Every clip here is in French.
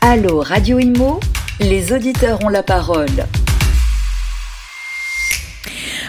Allô Radio Imo, les auditeurs ont la parole.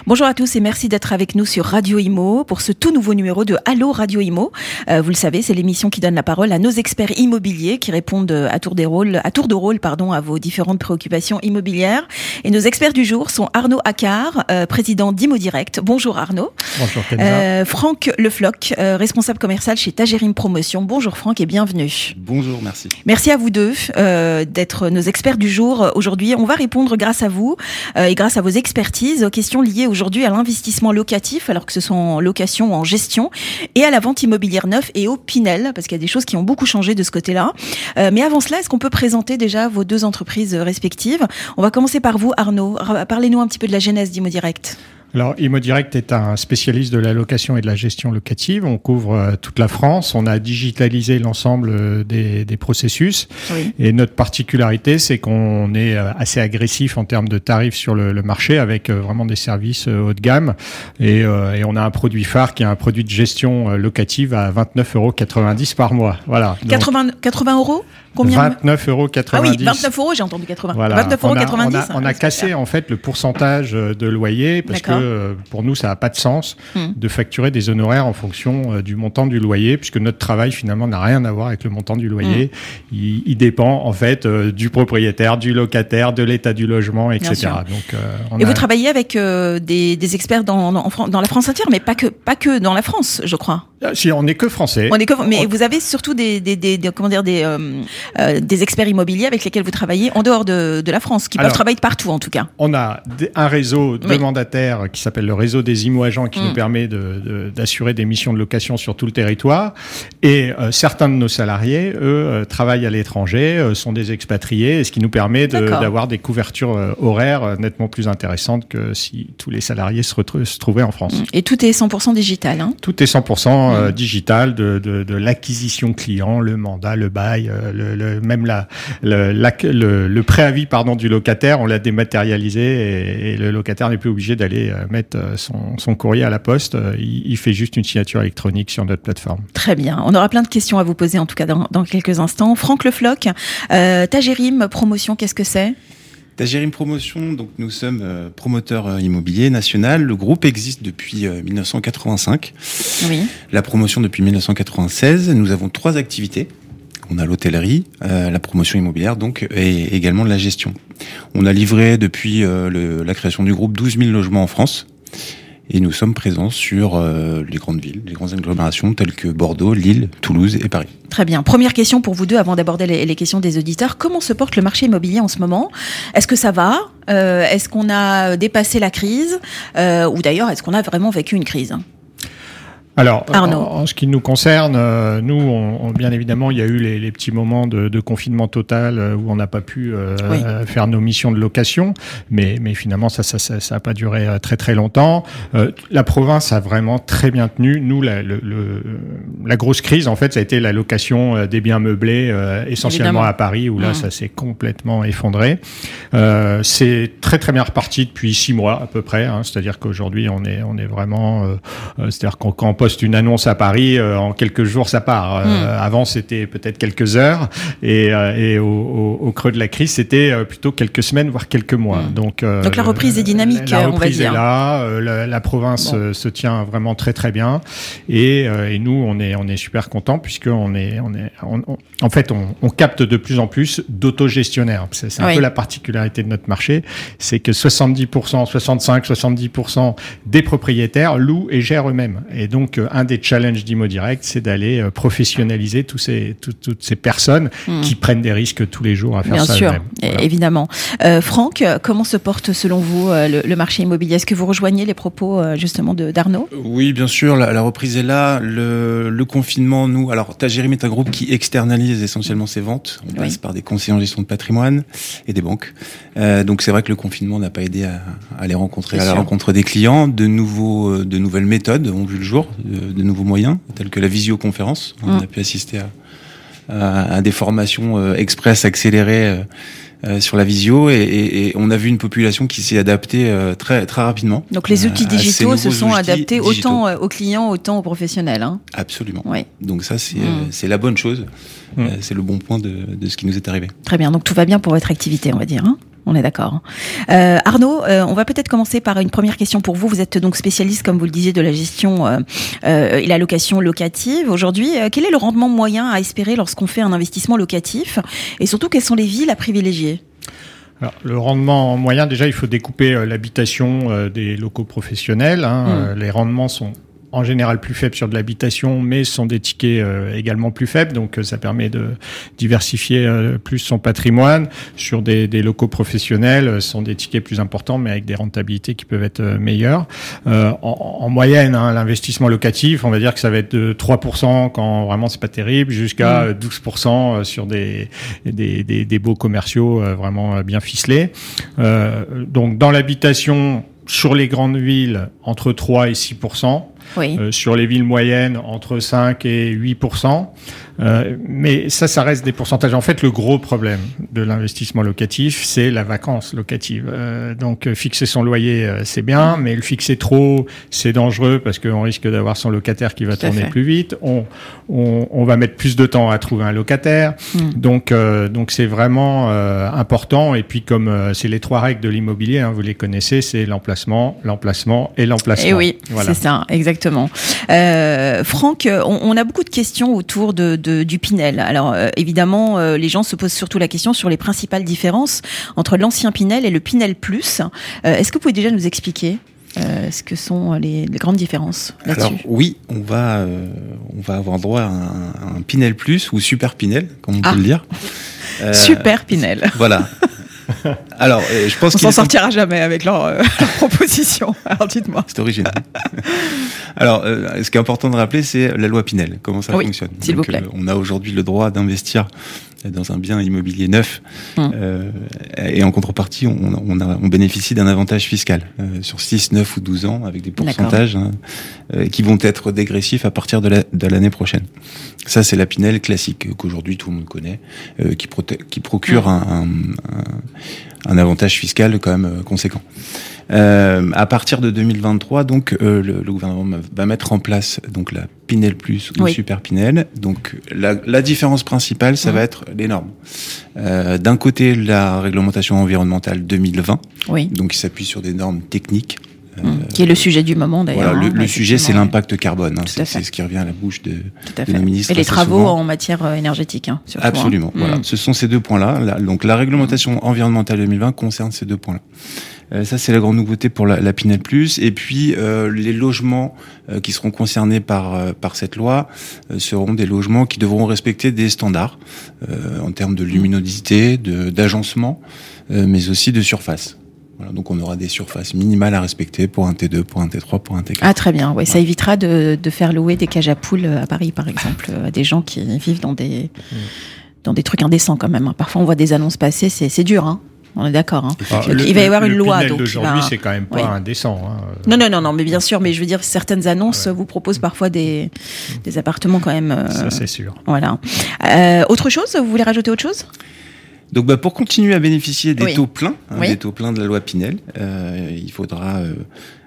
Bonjour à tous et merci d'être avec nous sur Radio Imo pour ce tout nouveau numéro de Allo Radio Imo. Euh, vous le savez, c'est l'émission qui donne la parole à nos experts immobiliers qui répondent à tour, des rôles, à tour de rôle pardon, à vos différentes préoccupations immobilières. Et nos experts du jour sont Arnaud Accard, euh, président d'Imo Direct. Bonjour Arnaud. Bonjour euh, Franck Lefloc, euh, responsable commercial chez Tagerim Promotion. Bonjour Franck et bienvenue. Bonjour, merci. Merci à vous deux euh, d'être nos experts du jour aujourd'hui. On va répondre grâce à vous et grâce à vos expertises aux questions liées aujourd'hui à l'investissement locatif, alors que ce soit en location ou en gestion, et à la vente immobilière neuve et au Pinel, parce qu'il y a des choses qui ont beaucoup changé de ce côté-là. Euh, mais avant cela, est-ce qu'on peut présenter déjà vos deux entreprises respectives? On va commencer par vous, Arnaud. Parlez-nous un petit peu de la genèse d'Imo Direct. Alors, ImoDirect est un spécialiste de la location et de la gestion locative. On couvre euh, toute la France. On a digitalisé l'ensemble euh, des, des, processus. Oui. Et notre particularité, c'est qu'on est euh, assez agressif en termes de tarifs sur le, le marché avec vraiment des services haut de gamme. Et, et, on a un produit phare qui est un produit de gestion locative à 29,90 euros par mois. Voilà. 80, 80 euros? Combien 29,90 euros. Ah oui, 29 euros, j'ai entendu 80. Voilà. 29,90 euros. On a, on a, on a cassé en fait le pourcentage de loyer parce que euh, pour nous, ça n'a pas de sens hmm. de facturer des honoraires en fonction euh, du montant du loyer, puisque notre travail finalement n'a rien à voir avec le montant du loyer. Hmm. Il, dépend en fait euh, du propriétaire, du locataire, de l'état du logement, etc. Donc, on Et vous travaillez avec des, des, experts dans, dans, dans, la France entière, mais pas que, pas que dans la France, je crois. Ah, si, on n'est que français. On est que, mais vous avez surtout des, des, des, comment dire, des, des experts immobiliers avec lesquels vous travaillez en dehors de, de la France, qui peuvent travailler partout en tout cas. On a un réseau de mandataires qui s'appelle le réseau des IMO-agents qui nous mm. permet d'assurer de, des missions de location sur tout le territoire. Et euh, certains de nos salariés, eux, euh, travaillent à l'étranger, euh, sont des expatriés, ce qui nous permet d'avoir des couvertures horaires nettement plus intéressantes que si tous les salariés se, se trouvaient en France. Et tout est 100% digital. Hein tout est 100% mm. digital, de, de, de l'acquisition client, le mandat, le bail, le, le, même la, le, le, préavis pardon du locataire, on l'a dématérialisé et, et, le locataire n'est plus obligé d'aller mettre euh, son, courrier à la poste. Euh, il, fait juste une signature électronique sur notre plateforme. Très bien. On aura plein de questions à vous poser, en tout cas, dans, quelques instants. Franck Lefloc, euh, Tagérim Promotion, qu'est-ce que c'est? Tagérim Promotion, donc nous sommes euh, promoteur immobilier national. Le groupe existe depuis 1985. Oui. La promotion depuis 1996. Nous avons trois activités. On a l'hôtellerie, la promotion immobilière donc, et également de la gestion. On a livré depuis la création du groupe 12 000 logements en France. Et nous sommes présents sur euh, les grandes villes, les grandes agglomérations telles que Bordeaux, Lille, Toulouse et Paris. Très bien. Première question pour vous deux avant d'aborder les, questions des auditeurs. Comment se porte le marché immobilier en ce moment? Est-ce que ça va? Euh, Est-ce qu'on a dépassé la crise? Euh, Ou d'ailleurs, est-ce qu'on a vraiment vécu une crise? Alors, En, ce qui nous concerne, euh, nous, on, bien évidemment, il y a eu les, les petits moments de, de, confinement total euh, où on n'a pas pu euh, faire nos missions de location, mais, mais finalement, ça ça, ça, ça a pas duré très très longtemps. la province a vraiment très bien tenu. Nous, la, le, la grosse crise, en fait, ça a été la location des biens meublés, essentiellement à Paris, où là, mmh. ça s'est complètement effondré. C'est très très bien reparti depuis six mois à peu près. Hein, C'est-à-dire qu'aujourd'hui, on est on est vraiment, c'est-à-dire qu'on quand poste une annonce à Paris, euh, en quelques jours ça part. Euh, hmm. Avant c'était peut-être quelques heures et, euh, et au, au, creux de la crise c'était plutôt quelques semaines voire quelques mois. Hmm. Donc, Donc la reprise est dynamique, la, on va dire. Est là, la, la, province se tient vraiment très très bien et, et nous on est on est super content puisque on est on en fait on, on, capte de plus en plus d'autogestionnaires. C'est un peu la particularité de notre marché, c'est que 70%, 65, 70% des propriétaires louent et gèrent eux-mêmes. Et donc donc, euh, un des challenges d'Imo Direct, c'est d'aller euh, professionnaliser tous ces, toutes ces personnes hmm. qui prennent des risques tous les jours à faire Bien ça sûr, évidemment. Euh, Franck, comment se porte selon vous le, marché immobilier? Est-ce que vous rejoignez les propos justement d'Arnaud? Oui, bien sûr. La, reprise est là. Le, le, confinement, nous, alors Tagerim est un groupe qui externalise essentiellement ses ventes. On passe par des conseillers en gestion de patrimoine et des banques. Euh, donc c'est vrai que le confinement n'a pas aidé à, à les rencontrer, à la rencontre des clients. De nouveaux, de nouvelles méthodes ont vu le jour de, nouveaux moyens, tels que la visioconférence. On mm. a pu assister à, à, des formations euh, express accélérées. sur la visio et, on a vu une population qui s'est adaptée très très rapidement. Donc les outils digitaux se sont adaptés autant aux clients autant aux professionnels. Hein. Absolument. Oui. Donc ça c'est mm. c'est la bonne chose. Mm. c'est le bon point de, de, ce qui nous est arrivé. Très bien. Donc tout va bien pour votre activité, on va dire. Hein on est d'accord. Euh, Arnaud, euh, on va peut-être commencer par une première question pour vous. Vous êtes donc spécialiste, comme vous le disiez, de la gestion euh, et la location locative. Aujourd'hui, quel est le rendement moyen à espérer lorsqu'on fait un investissement locatif Et surtout, quelles sont les villes à privilégier? Alors, le rendement moyen, déjà, il faut découper l'habitation des locaux professionnels. Hein. Mmh. les rendements sont en général plus faibles sur de l'habitation, mais sont des tickets euh, également plus faibles. Donc euh, ça permet de diversifier euh, plus son patrimoine. Sur des, des locaux professionnels, sont des tickets plus importants, mais avec des rentabilités qui peuvent être meilleures. En, en, moyenne, hein, l'investissement locatif, on va dire que ça va être de 3% quand vraiment c'est pas terrible, jusqu'à 12% mmh. sur des, des, des, des, beaux commerciaux vraiment bien ficelés. donc dans l'habitation, sur les grandes villes, entre 3 et 6 euh, sur les villes moyennes, entre 5 et 8% euh, mais ça, ça reste des pourcentages. En fait, le gros problème de l'investissement locatif, c'est la vacance locative. Euh, donc, fixer son loyer, c'est bien, mais le fixer trop, c'est dangereux parce qu'on risque d'avoir son locataire qui va tourner plus vite. On, on, on, va mettre plus de temps à trouver un locataire. Hmm. Donc, donc c'est vraiment important. Et puis, comme c'est les trois règles de l'immobilier, hein, vous les connaissez, c'est l'emplacement, l'emplacement et l'emplacement. Et oui, voilà. c'est ça, exactement. Euh, Franck, on, on, a beaucoup de questions autour de du Pinel. Alors euh, évidemment, euh, les gens se posent surtout la question sur les principales différences entre l'ancien Pinel et le Pinel Plus. Est-ce que vous pouvez déjà nous expliquer ce que sont les, grandes différences là-dessus Alors oui, on va on va avoir droit à un, Pinel Plus ou Super Pinel, comme on peut ah. le dire. Super Pinel. Voilà. Alors, je pense qu'on s'en sortira jamais avec leur, proposition. Alors, dites-moi. C'est original. Alors, euh, ce qui est important de rappeler, c'est la loi Pinel, comment ça fonctionne. S'il vous plaît. Euh, on a aujourd'hui le droit d'investir dans un bien immobilier neuf hum. euh, et en contrepartie, on, on, a, on bénéficie d'un avantage fiscal euh, sur 6, 9 ou 12 ans avec des pourcentages hein, euh, qui vont être dégressifs à partir de l'année prochaine. Ça, c'est la Pinel classique qu'aujourd'hui tout le monde connaît, qui, qui procure hum. un, un, un, avantage fiscal quand même conséquent. Euh, à partir de 2023, donc euh, le, le, gouvernement va mettre en place donc la Pinel Plus ou Super Pinel. Donc la, la, différence principale, ça va être les normes. Euh, D'un côté, la réglementation environnementale 2020, oui. donc qui s'appuie sur des normes techniques. Euh, qui est le sujet du moment d'ailleurs. Voilà, le, hein, sujet, c'est l'impact carbone. Hein, c'est ce qui revient à la bouche de, de la ministre. Et les travaux en matière euh, énergétique. Hein, surtout, hein. Absolument. Voilà, mm. ce sont ces deux points-là. Donc la réglementation environnementale 2020 concerne ces deux points-là. Euh, ça, c'est la grande nouveauté pour la, la Pinel Plus. Et puis, euh, les logements euh, qui seront concernés par, par cette loi seront des logements qui devront respecter des standards en termes de luminosité, d'agencement, mais aussi de surface. Voilà, donc on aura des surfaces minimales à respecter pour un T2, pour un T3, pour un T4. Ah très bien, ouais, ça évitera de, de, faire louer des cages à poules à Paris par exemple, à des gens qui vivent dans des, mm. dans des trucs indécents quand même. Hein. Parfois on voit des annonces passer, c'est dur. Hein on est d'accord. Hein. Ah, il va y avoir une loi. Donc aujourd'hui, c'est quand même pas indécent. Hein. Non, non, non, non, mais bien sûr. Mais je veux dire, certaines annonces vous proposent parfois des, des appartements quand même. Euh, Ça, c'est sûr. Voilà. Euh, autre chose Vous voulez rajouter autre chose? Donc, bah, pour continuer à bénéficier des taux pleins, hein, des taux pleins de la loi Pinel, euh, il faudra euh,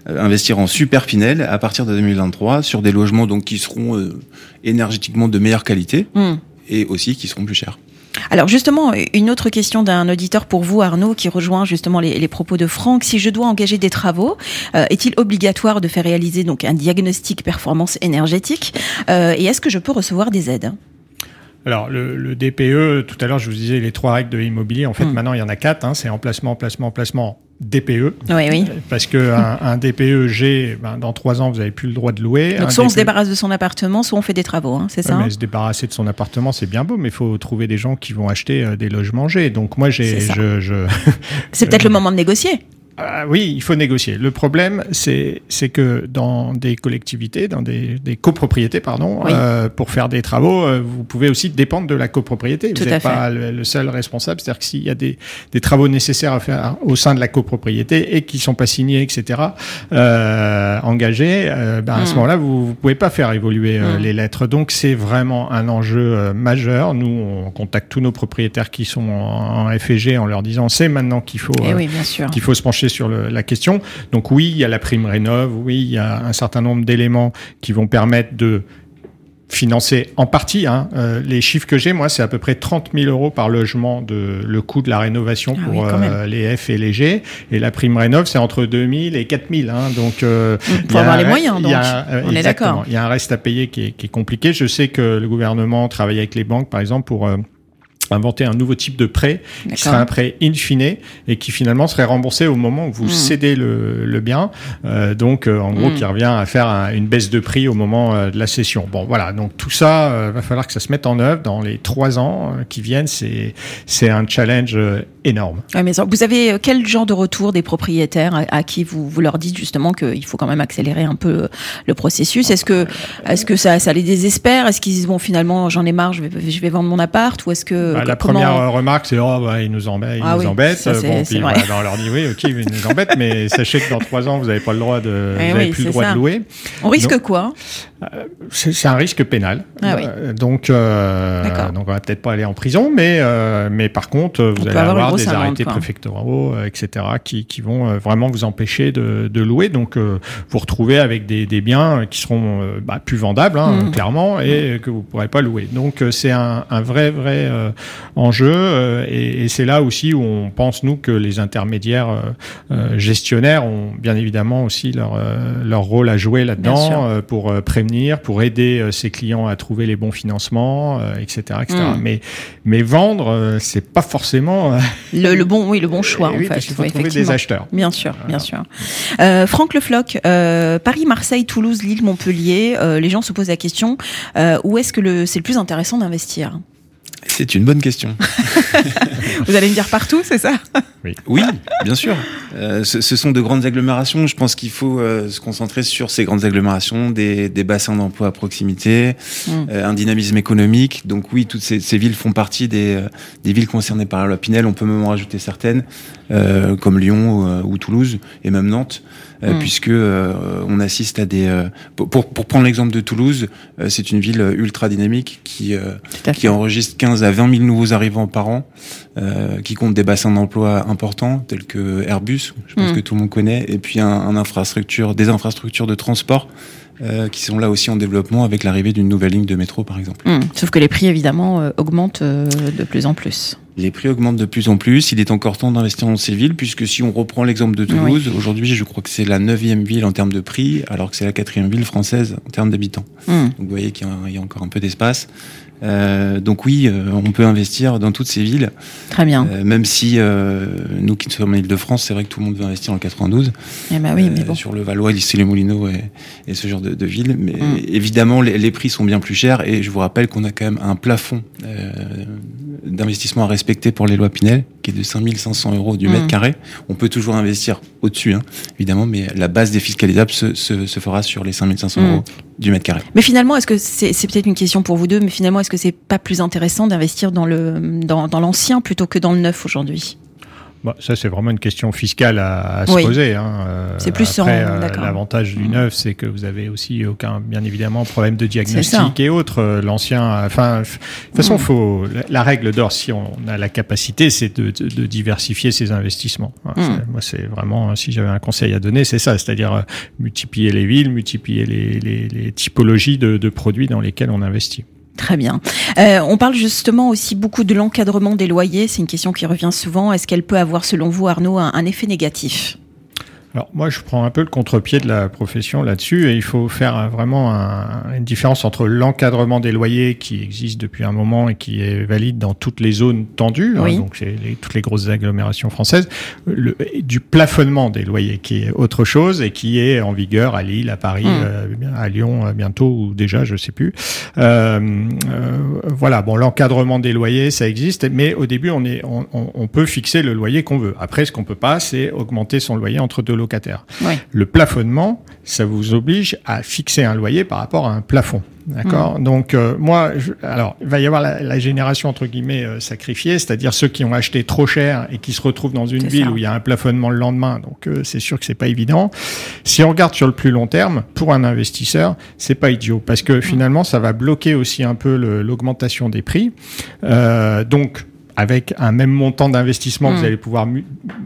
investir en super Pinel à partir de 2023 sur des logements donc qui seront euh, énergétiquement de meilleure qualité hmm. et aussi qui seront plus chers. Alors justement, une autre question d'un auditeur pour vous, Arnaud, qui rejoint justement les, propos de Franck. Si je dois engager des travaux, euh, est-il obligatoire de faire réaliser donc un diagnostic performance énergétique euh, Et est-ce que je peux recevoir des aides? Alors, le, DPE, tout à l'heure, je vous disais les trois règles de l'immobilier. En fait, hmm. maintenant, il y en a quatre. Hein, c'est emplacement, emplacement, emplacement, DPE. Oui, oui. Parce que un, un DPE G, ben, dans trois ans, vous n'avez plus le droit de louer. Donc, soit on se e débarrasse de son appartement, soit on fait des travaux, hein, c'est ça? mais Se débarrasser de son appartement, c'est bien beau, mais il faut trouver des gens qui vont acheter euh, des logements G. Donc, moi, j'ai. Je, je, c'est peut-être le moment de négocier. Ah oui, il faut négocier. Le problème, c'est que dans des collectivités, dans des, des copropriétés, pardon, euh, pour faire des travaux, euh, vous pouvez aussi dépendre de la copropriété. vous n'êtes pas le, seul responsable. C'est-à-dire que s'il y a des, des travaux nécessaires à faire au sein de la copropriété et qui sont pas signés, etc., euh, engagés, euh, ben, à ce hmm. moment-là, vous, vous pouvez pas faire évoluer euh, hmm. les lettres. Donc c'est vraiment un enjeu majeur. Nous, on contacte tous nos propriétaires qui sont en, en FEG en leur disant c'est maintenant qu'il faut eh qu'il faut se pencher sur la question. Donc oui, il y a la prime rénov, oui, il y a un certain nombre d'éléments qui vont permettre de financer en partie. Hein, euh, les chiffres que j'ai, moi, c'est à peu près 30 000 euros par logement de le coût de la rénovation ah pour euh, les F et les G. Et la prime rénov, c'est entre 2 000 et 4 000. Hein, donc, euh, faut avoir les moyens. Donc, on est d'accord. Il y a un reste à payer qui est, qui est, compliqué. Je sais que le gouvernement travaille avec les banques, par exemple, pour inventer un nouveau type de prêt qui serait un prêt in fine et qui finalement serait remboursé au moment où vous hmm. cédez le, le bien. Euh, donc, euh, en gros, hmm. qui revient à faire une baisse de prix au moment euh, de la cession. Bon, voilà. Donc, tout ça, va falloir que ça se mette en œuvre dans les trois ans qui viennent. C'est, c'est un challenge énorme. mais vous avez quel genre de retour des propriétaires à, qui vous, vous leur dites justement qu'il faut quand même accélérer un peu le processus? Est-ce que, est-ce que ça, ça les désespère? Est-ce qu'ils disent bon, finalement, j'en ai marre, je vais, je vais vendre mon appart? Ou est-ce que bah, la première remarque, c'est oh, bah, il nous embête, il ah nous embête. bon, puis bah, on leur dit oui, ok, il nous embête, mais sachez que dans trois ans, vous n'avez pas le droit de, eh vous plus le droit de louer. On risque quoi? euh, c'est un risque pénal. Ah euh, donc, euh, donc on va peut-être pas aller en prison, mais euh, mais par contre, vous allez avoir, des arrêtés préfectoraux, etc., qui, qui vont vraiment vous empêcher de, de louer. Donc, vous retrouvez avec des, des biens qui seront bah, plus vendables, hein, mmh. clairement, et que vous pourrez pas louer. Donc, c'est un, un vrai vrai enjeu, et, et c'est là aussi où on pense nous que les intermédiaires gestionnaires ont bien évidemment aussi leur leur rôle à jouer là-dedans pour prévenir pour aider euh, ses clients à trouver les bons financements, etc., euh, etc. Hmm. Mais mais vendre, euh, c'est pas forcément le, bon, oui, le bon choix en fait. Il faut trouver des acheteurs. Bien sûr, bien sûr. Franck Le Floch, Paris, Marseille, Toulouse, Lille, Montpellier. les gens se posent la question où est-ce que c'est le plus intéressant d'investir? C'est une bonne question. Vous allez me dire partout, c'est ça? Oui. oui. bien sûr. Euh, ce, ce, sont de grandes agglomérations. Je pense qu'il faut euh, se concentrer sur ces grandes agglomérations, des, des bassins d'emploi à proximité, mm. euh, un dynamisme économique. Donc oui, toutes ces, ces villes font partie des, euh, des, villes concernées par la loi Pinel. On peut même en rajouter certaines, comme Lyon ou, ou, Toulouse, et même Nantes. Hmm. puisque euh, on assiste à des. Euh, pour, pour prendre l'exemple de Toulouse, c'est une ville ultra dynamique qui qui enregistre 15 à 20 000 nouveaux arrivants par an, qui compte des bassins d'emploi importants tels que Airbus, je pense hmm. que tout le monde connaît, et puis un, un infrastructure, des infrastructures de transport. Euh, qui sont là aussi en développement avec l'arrivée d'une nouvelle ligne de métro, par exemple. Hmm. Sauf que les prix, évidemment, euh, augmentent euh, de plus en plus. Les prix augmentent de plus en plus. Il est encore temps d'investir dans ces villes, puisque si on reprend l'exemple de Toulouse, aujourd'hui, je crois que c'est la neuvième ville en termes de prix, alors que c'est la quatrième ville française en termes d'habitants. Hmm. Donc vous voyez qu'il y, a encore un peu d'espace. Euh, donc oui, euh, on peut investir dans toutes ces villes. Très bien. Euh, même si nous qui sommes en Ile-de-France, c'est vrai que tout le monde veut investir en 92. Eh ben oui, mais bon. Sur le Valois, les Moulineaux et, et, ce genre de, de villes. Mais mm. évidemment, les, les, prix sont bien plus chers et je vous rappelle qu'on a quand même un plafond d'investissement à respecter pour les lois Pinel, qui est de 5500 euros du mètre mm. carré. On peut toujours investir au-dessus, hein, évidemment, mais la base défiscalisables se, se, se fera sur les 5500 mm. euros du mètre carré. Mais finalement, est-ce que c'est peut-être une question pour vous deux, mais finalement, est-ce que c'est pas plus intéressant d'investir dans le dans, dans l'ancien plutôt que dans le neuf aujourd'hui? Bon, ça, c'est vraiment une question fiscale à, à se poser. Hein. Euh, c'est plus Après, euh, L'avantage du mm. neuf, c'est que vous avez aussi aucun, bien évidemment, problème de diagnostic et autres. Euh, l'ancien, enfin, de toute façon, mm. faut la, règle d'or, si on a la capacité, c'est de, de, de, diversifier ses investissements. Mm. Moi, c'est vraiment, si j'avais un conseil à donner, c'est ça, c'est-à-dire multiplier les villes, multiplier les, les, les typologies de, de produits dans lesquels on investit. Très bien. Euh, on parle justement aussi beaucoup de l'encadrement des loyers. C'est une question qui revient souvent. Est-ce qu'elle peut avoir, selon vous, Arnaud, un, un effet négatif? Alors moi, je prends un peu le contre-pied de la profession là-dessus et il faut faire vraiment une différence entre l'encadrement des loyers qui existe depuis un moment et qui est valide dans toutes les zones tendues, hein, donc c'est toutes les grosses agglomérations françaises, le, du plafonnement des loyers qui est autre chose et qui est en vigueur à Lille, à Paris, hmm. euh, à Lyon euh, bientôt ou déjà, je sais plus. Euh, voilà, bon, l'encadrement des loyers, ça existe, mais au début, on est, on, on peut fixer le loyer qu'on veut. Après, ce qu'on peut pas, c'est augmenter son loyer entre deux locaux le plafonnement, ça vous oblige à fixer un loyer par rapport à un plafond. D'accord. Mm. Donc euh, moi, alors il va y avoir la, génération entre guillemets euh, sacrifiée, c'est-à-dire ceux qui ont acheté trop cher et qui se retrouvent dans une ville où il y a un plafonnement le lendemain. Donc euh, c'est sûr que c'est pas évident. Si on regarde sur le plus long terme, pour un investisseur, c'est pas idiot parce que mm. finalement ça va bloquer aussi un peu l'augmentation des prix. donc avec un même montant d'investissement, vous hmm. allez pouvoir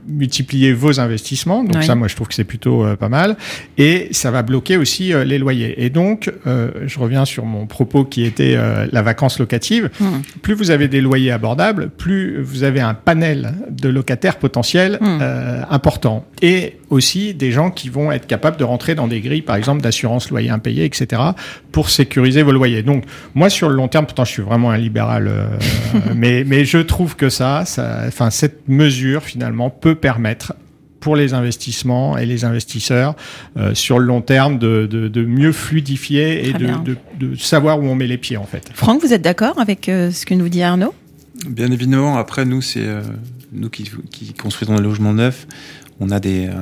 multiplier vos investissements. Donc ça, moi, je trouve que c'est plutôt euh, pas mal. Et ça va bloquer aussi euh, les loyers. Et donc, euh, je reviens sur mon propos qui était la vacance locative. Hmm. Plus vous avez des loyers abordables, plus vous avez un panel de locataires potentiels hmm. important. Et aussi des gens qui vont être capables de rentrer dans des grilles, par exemple, d'assurance loyer impayé, etc., pour sécuriser vos loyers. Donc, moi, sur le long terme, pourtant, je suis vraiment un libéral, mais, mais je trouve que ça, enfin, cette mesure finalement peut permettre pour les investissements et les investisseurs euh, sur le long terme de, mieux fluidifier et de, savoir où on met les pieds en fait. Franck, vous êtes d'accord avec euh, ce que nous dit Arnaud? Bien évidemment. Après, nous, c'est euh, nous qui, qui, construisons des logements neufs on a des, euh,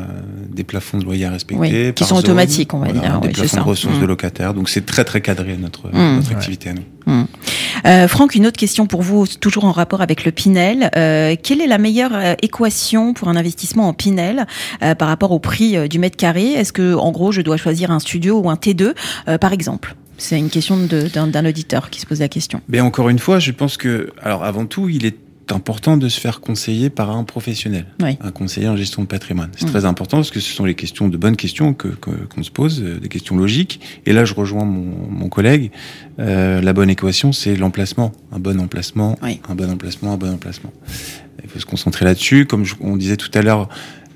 des plafonds de loyer à respecter. qui sont automatiques, on va dire. Des plafonds de ressources de mm. locataires. Donc c'est très très cadré notre, mm. notre activité à nous. Mm. Euh, Franck, une autre question pour vous, toujours en rapport avec le Pinel. Euh, quelle est la meilleure équation pour un investissement en Pinel par rapport au prix du mètre carré? Est-ce que, en gros, je dois choisir un studio ou un T2, par exemple? C'est une question d'un auditeur qui se pose la question. Mais encore une fois, je pense que, alors avant tout, il est important de se faire conseiller par un professionnel, un conseiller en gestion de patrimoine. C'est mm. très important parce que ce sont les questions de bonnes questions que qu'on se pose, euh, des questions logiques. Et là, je rejoins mon, mon collègue. Euh, la bonne équation, c'est l'emplacement, un bon emplacement, un bon emplacement, un bon emplacement. Il faut se concentrer là-dessus. Comme on disait tout à l'heure,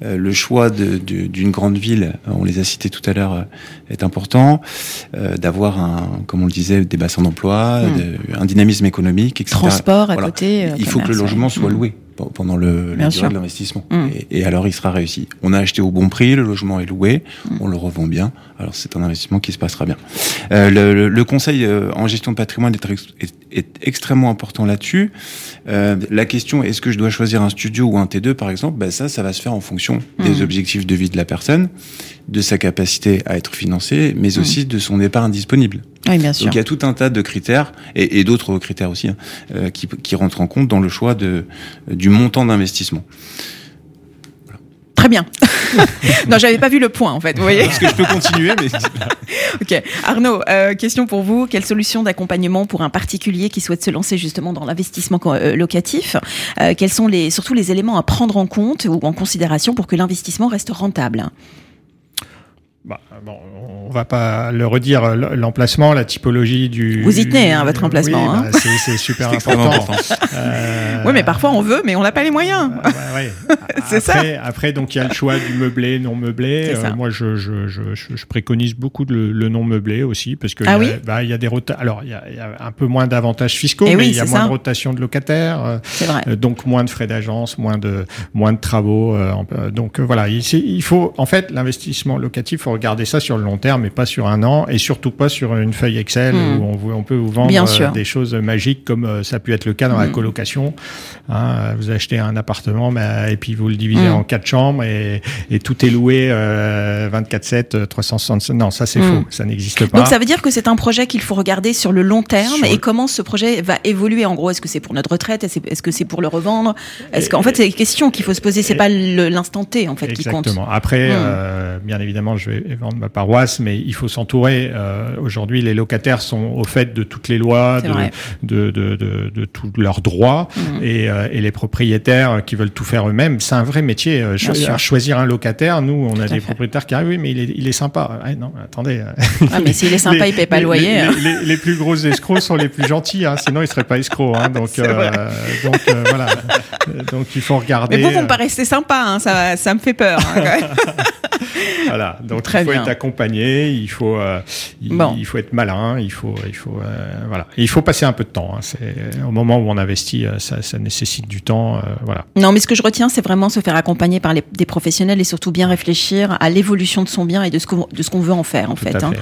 le choix d'une grande ville, on les a cités tout à l'heure, euh, est important. Euh, d'avoir un, comme on le disait, des bassins d'emploi, hmm. un dynamisme économique, etc. Transport à côté. Il faut que le logement soit hmm. loué pendant le, la durée de l'investissement. Mm. Et, alors, il sera réussi. On a acheté au bon prix, le logement est loué, mm. on le revend bien. Alors, c'est un investissement qui se passera bien. Euh, le, le, conseil euh, en gestion de patrimoine est, est, extrêmement important là-dessus. Euh, la question, est-ce que je dois choisir un studio ou un T2, par exemple? Ben Ça, ça va se faire en fonction des mm. objectifs de vie de la personne, de sa capacité à être financé, mais aussi de son épargne disponible. Oui, bien sûr. Donc il y a tout un tas de critères et, et d'autres critères aussi hein, euh, qui, qui, rentrent en compte dans le choix de, du montant d'investissement. Très bien. non, j'avais pas vu le point en fait. Vous voyez Est-ce que je peux continuer mais... Ok, Arnaud, euh, question pour vous. Quelle solution d'accompagnement pour un particulier qui souhaite se lancer justement dans l'investissement euh, locatif euh, Quels sont les, surtout les éléments à prendre en compte ou en considération pour que l'investissement reste rentable? Bah, bon, on va pas le redire, l'emplacement, la typologie du. Vous y tenez, hein, votre emplacement. Oui, hein. bah, c'est super important. euh... Oui, mais parfois on veut, mais on n'a pas les moyens. Euh, ouais, c'est ça. Après, donc il y a le choix du meublé, non meublé. Euh, moi, je, je, je, je, préconise beaucoup le, le, non meublé aussi, parce que ah il y, bah, y, a des rotations. Alors, il y, y, a un peu moins d'avantages fiscaux, eh mais il y a moins de rotation de locataires. Euh, vrai. donc moins de frais d'agence, moins de moins de travaux. donc voilà, il, il, faut en fait l'investissement locatif regarder ça sur le long terme et pas sur un an et surtout pas sur une feuille Excel hmm. où on, peut vous vendre euh, des choses magiques comme euh, ça a pu être le cas dans la hmm. colocation. Hein, vous achetez un appartement bah, et puis vous le divisez hmm. en quatre chambres et, tout est loué 24/7, 365. Non, ça c'est faux, ça n'existe pas. Donc ça veut dire que c'est un projet qu'il faut regarder sur le long terme et comment ce projet va évoluer en gros. Est-ce que c'est pour notre retraite? Est-ce que c'est pour le revendre? Est-ce qu'en fait c'est des questions qu'il faut se poser C'est pas l'instant T en fait qui compte. Exactement. Après, euh, bien évidemment, je vais vendre paroisse, mais il faut s'entourer. Euh, aujourd'hui, les locataires sont au fait de toutes les lois, de, de, de, de, tous leurs droits, mhm. et, euh, et, les propriétaires qui veulent tout faire eux-mêmes, c'est un vrai métier. Euh, choisir un locataire, nous, on a des propriétaires qui arrivent, oui, mais il est, il est sympa. Ah, non, attendez. Ah, mais s'il est sympa, il paie pas le loyer. Hein. Les, les, plus gros escrocs sont les plus gentils, hein, sinon ils seraient pas escrocs. Hein, donc, donc voilà. Donc il faut regarder. Mais vous, vous me paraissez sympa, hein, ça, ça me fait peur. Hein, voilà. Donc Très il faut être accompagné, il faut, euh, il, faut être malin, il faut, il faut, euh, voilà. il faut passer un peu de temps. Hein. C'est au moment où on investit, euh, ça, ça nécessite du temps, voilà. Non, mais ce que je retiens, c'est vraiment se faire accompagner par les, des professionnels et surtout bien réfléchir à l'évolution de son bien et de ce qu'on, de ce qu'on veut en faire en fait. Hein.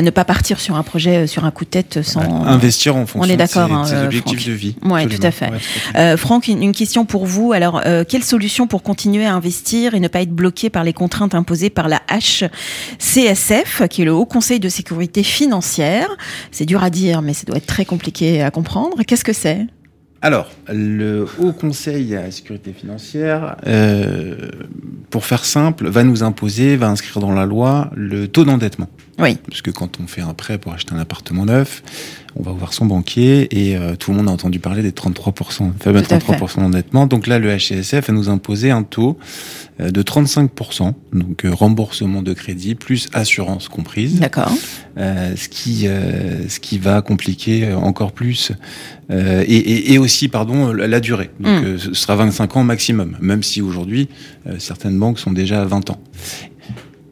ne pas partir sur un projet sur un coup de tête sans investir en fonction on est d'accord, de ses, hein, objectifs de vie. Ouais, tout à fait. Franck, une, une, question pour vous. Alors, quelle solution pour continuer à investir et ne pas être bloqué par les contraintes imposées par la HCSF, qui est le Haut Conseil de sécurité financière. C'est dur à dire, mais ça doit être très compliqué à comprendre. Qu'est-ce que c'est? Alors, le Haut Conseil à sécurité financière, euh, pour faire simple, va nous imposer, va inscrire dans la loi le taux d'endettement. Oui. Parce que quand on fait un prêt pour acheter un appartement neuf, on va voir son banquier et euh, tout le monde a entendu parler des 33%, faible 33% d'endettement. Donc là, le HCSF a nous imposé un taux euh, de 35%, donc euh, remboursement de crédit plus assurance comprise. D'accord. ce qui ce qui va compliquer encore plus et, et, et, aussi pardon la durée. Donc hmm. ce sera 25 ans maximum, même si aujourd'hui certaines banques sont déjà à 20 ans.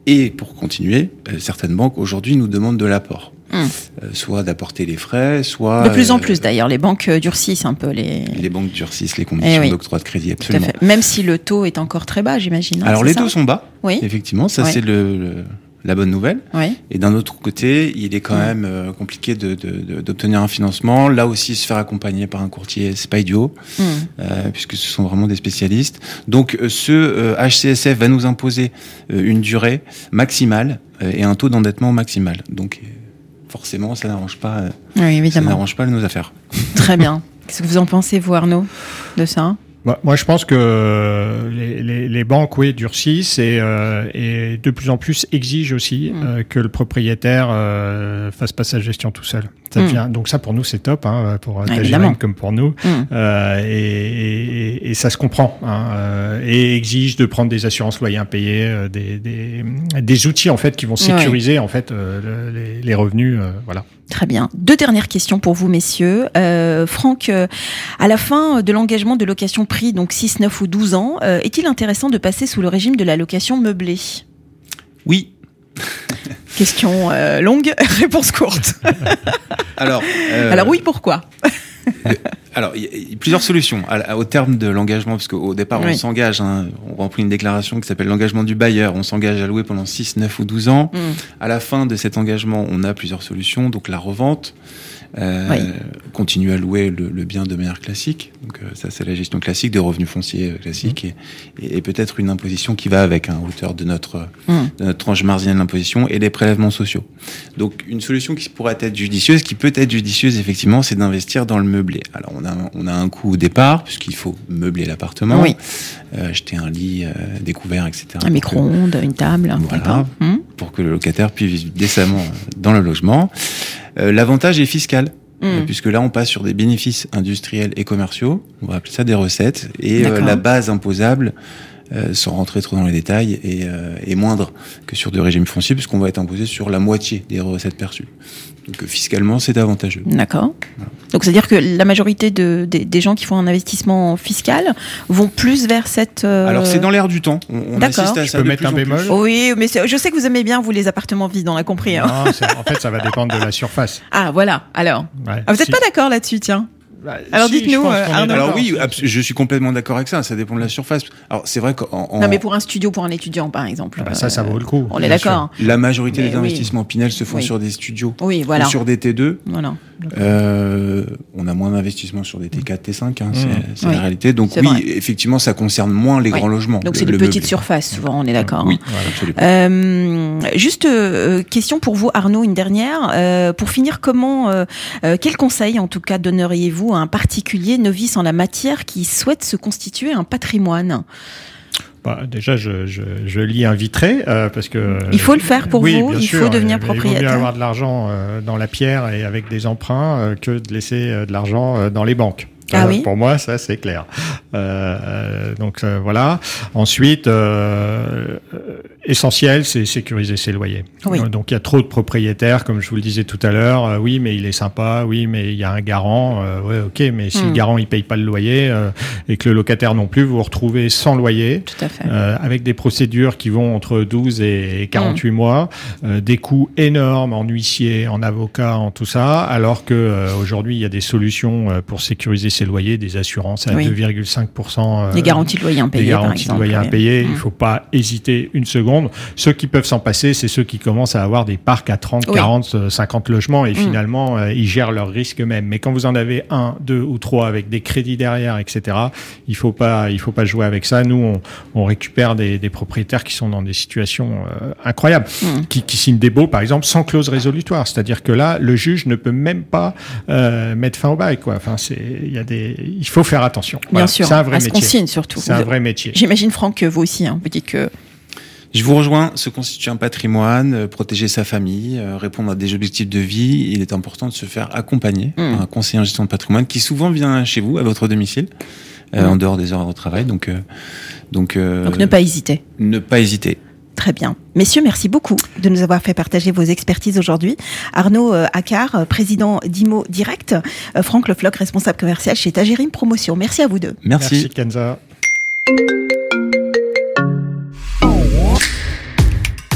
Et pour continuer, certaines banques aujourd'hui nous demandent de l'apport. Hum. Euh, soit d'apporter les frais, soit de plus en plus d'ailleurs. Les banques euh, durcissent un peu les. Les banques durcissent les conditions eh d'octroi de crédit, absolument. Même si le taux est encore très bas, j'imagine. Hein, Alors les taux sont bas. Oui. Effectivement, ça c'est le, la bonne nouvelle. Oui. Et d'un autre côté, il est quand même euh, compliqué d'obtenir un financement. Là aussi, se faire accompagner par un courtier, c'est pas idiot, hum. puisque ce sont vraiment des spécialistes. Donc, ce HCSF va nous imposer une durée maximale et un taux d'endettement maximal. Donc, forcément, ça n'arrange pas, oui, ça n'arrange pas nos affaires. Très bien. Qu'est-ce que vous en pensez, vous, Arnaud, de ça? Moi, je pense que les, les, banques, oui, durcissent et, euh, et, de plus en plus exigent aussi mm. euh, que le propriétaire euh, fasse pas sa gestion tout seul. Ça mm. donc ça, pour nous, c'est top, hein, pour Évidemment. comme pour nous. Mm. Euh, et, et, ça se comprend. Hein, euh, et exige de prendre des assurances loyers impayés, euh, des, des, des, outils en fait qui vont sécuriser en fait les, les, revenus. voilà. Très bien. Deux dernières questions pour vous, messieurs. Euh, Franck, euh, à la fin de l'engagement de location pris, donc 6, 9 ou 12 ans, euh, est-il intéressant de passer sous le régime de la location meublée? Oui. Question longue, réponse courte. Alors, Alors oui, pourquoi? Alors, il y, a plusieurs solutions au terme de l'engagement, parce qu'au départ, on s'engage, hein, on remplit une déclaration qui s'appelle l'engagement du bailleur, on s'engage à louer pendant 6, 9 ou 12 ans. Mm. À la fin de cet engagement, on a plusieurs solutions, donc la revente, euh, continuer à louer le, le, bien de manière classique. Donc euh, ça, c'est la gestion classique des revenus fonciers euh, classiques mmh. et, et, peut-être une imposition qui va avec, un hein, hauteur de notre, mmh. de notre tranche marginale d'imposition et des prélèvements sociaux. Donc une solution qui pourrait être judicieuse, qui peut être judicieuse effectivement, c'est d'investir dans le meublé. Alors on a, on a un coût au départ puisqu'il faut meubler l'appartement, oui. euh, acheter un lit euh, découvert, etc. Un micro-ondes, une table, voilà, mmh. pour que le locataire puisse vivre décemment dans le logement. Euh, l'avantage est fiscal. Euh, mm. puisque là on passe sur des bénéfices industriels et commerciaux, on va appeler ça des recettes, et euh, la base imposable, sans rentrer trop dans les détails, est, moindre que sur des régimes fonciers, puisqu'on va être imposé sur la moitié des recettes perçues. Donc fiscalement, c'est avantageux. D'accord. Donc c'est-à-dire que la majorité de, des gens qui font un investissement fiscal vont plus vers cette. Euh, Alors c'est dans l'air du temps. On, D'accord. Je peux mettre un bémol? Oui, mais je sais que vous aimez bien vous les appartements vides, on l'a compris. Hein. Non, en fait, ça va dépendre de la surface. Ah voilà. Alors, ah, vous n'êtes pas d'accord là-dessus, tiens bah, alors dites-nous. Euh, alors oui, je suis complètement d'accord avec ça. Ça dépend de la surface. Alors c'est vrai qu'en non mais pour un studio, pour un étudiant par exemple. Bah, ça, ça vaut le coup. On est d'accord. La majorité des investissements Pinel se font sur des studios. Oui, voilà. Ou sur des T2. Voilà. Euh, on a moins d'investissements sur des T4, T5, hein, c'est la réalité. Donc oui, effectivement, ça concerne moins les grands logements. Donc c'est de petites surfaces, souvent, on est d'accord. Oui, hein. euh, juste euh, question pour vous, Arnaud, une dernière. Euh, pour finir, comment, euh, euh, quel conseil, en tout cas, donneriez-vous à un particulier novice en la matière qui souhaite se constituer un patrimoine bah, déjà, je, je, je l'y inviterai euh, parce que il faut le faire pour vous. il faut devenir propriétaire. Il vaut mieux avoir de l'argent euh, dans la pierre et avec des emprunts euh, que de laisser de l'argent dans les banques. Ah oui. Pour moi, ça c'est clair. donc voilà. Ensuite, essentiel, c'est sécuriser ses loyers. Donc il y a trop de propriétaires, comme je vous le disais tout à l'heure. oui, mais il est sympa. Oui, mais il y a un garant. ouais, ok, mais si le hmm. garant il paye pas le loyer et que le locataire non plus, vous vous retrouvez sans loyer, tout à fait. avec des procédures qui vont entre 12 et 48 hmm. mois, des coûts énormes en huissier, en avocat, en tout ça, alors que aujourd'hui il y a des solutions pour sécuriser ses loyers, des assurances à 2,5%. les garanties de loyer impayés. Les garanties de loyer impayés. Il faut pas hésiter une seconde. Ceux qui peuvent s'en passer, c'est ceux qui commencent à avoir des parcs à 30, 40, 50 logements et mm. finalement, euh, ils gèrent leurs risques eux-mêmes. Mais quand vous en avez un, deux ou trois avec des crédits derrière, etc., il faut pas, il faut pas jouer avec ça. Nous, on, on récupère des, des, propriétaires qui sont dans des situations euh, incroyables, mm. qui, qui, signent des baux, par exemple, sans clause résolutoire. C'est-à-dire que là, le juge ne peut même pas euh, mettre fin au bail, quoi. Enfin, c'est, il y a des, il faut faire attention. Bien sûr. C'est un vrai métier. signe surtout. C'est un vrai métier. J'imagine Franck que vous aussi, hein, vous dites que je vous rejoins, se constituer un patrimoine, euh, protéger sa famille, euh, répondre à des objectifs de vie, il est important de se faire accompagner hmm. par un conseiller en gestion de patrimoine qui souvent vient chez vous, à votre domicile, euh, hmm. en dehors des heures de travail. Donc, donc, donc ne pas hésiter. Ne pas hésiter. Très bien. Messieurs, merci beaucoup de nous avoir fait partager vos expertises aujourd'hui. Arnaud Accard, président d'IMO Direct. Franck Lefloc, responsable commercial chez Tagerim Promotion. Merci à vous deux. Merci. Merci Kenza.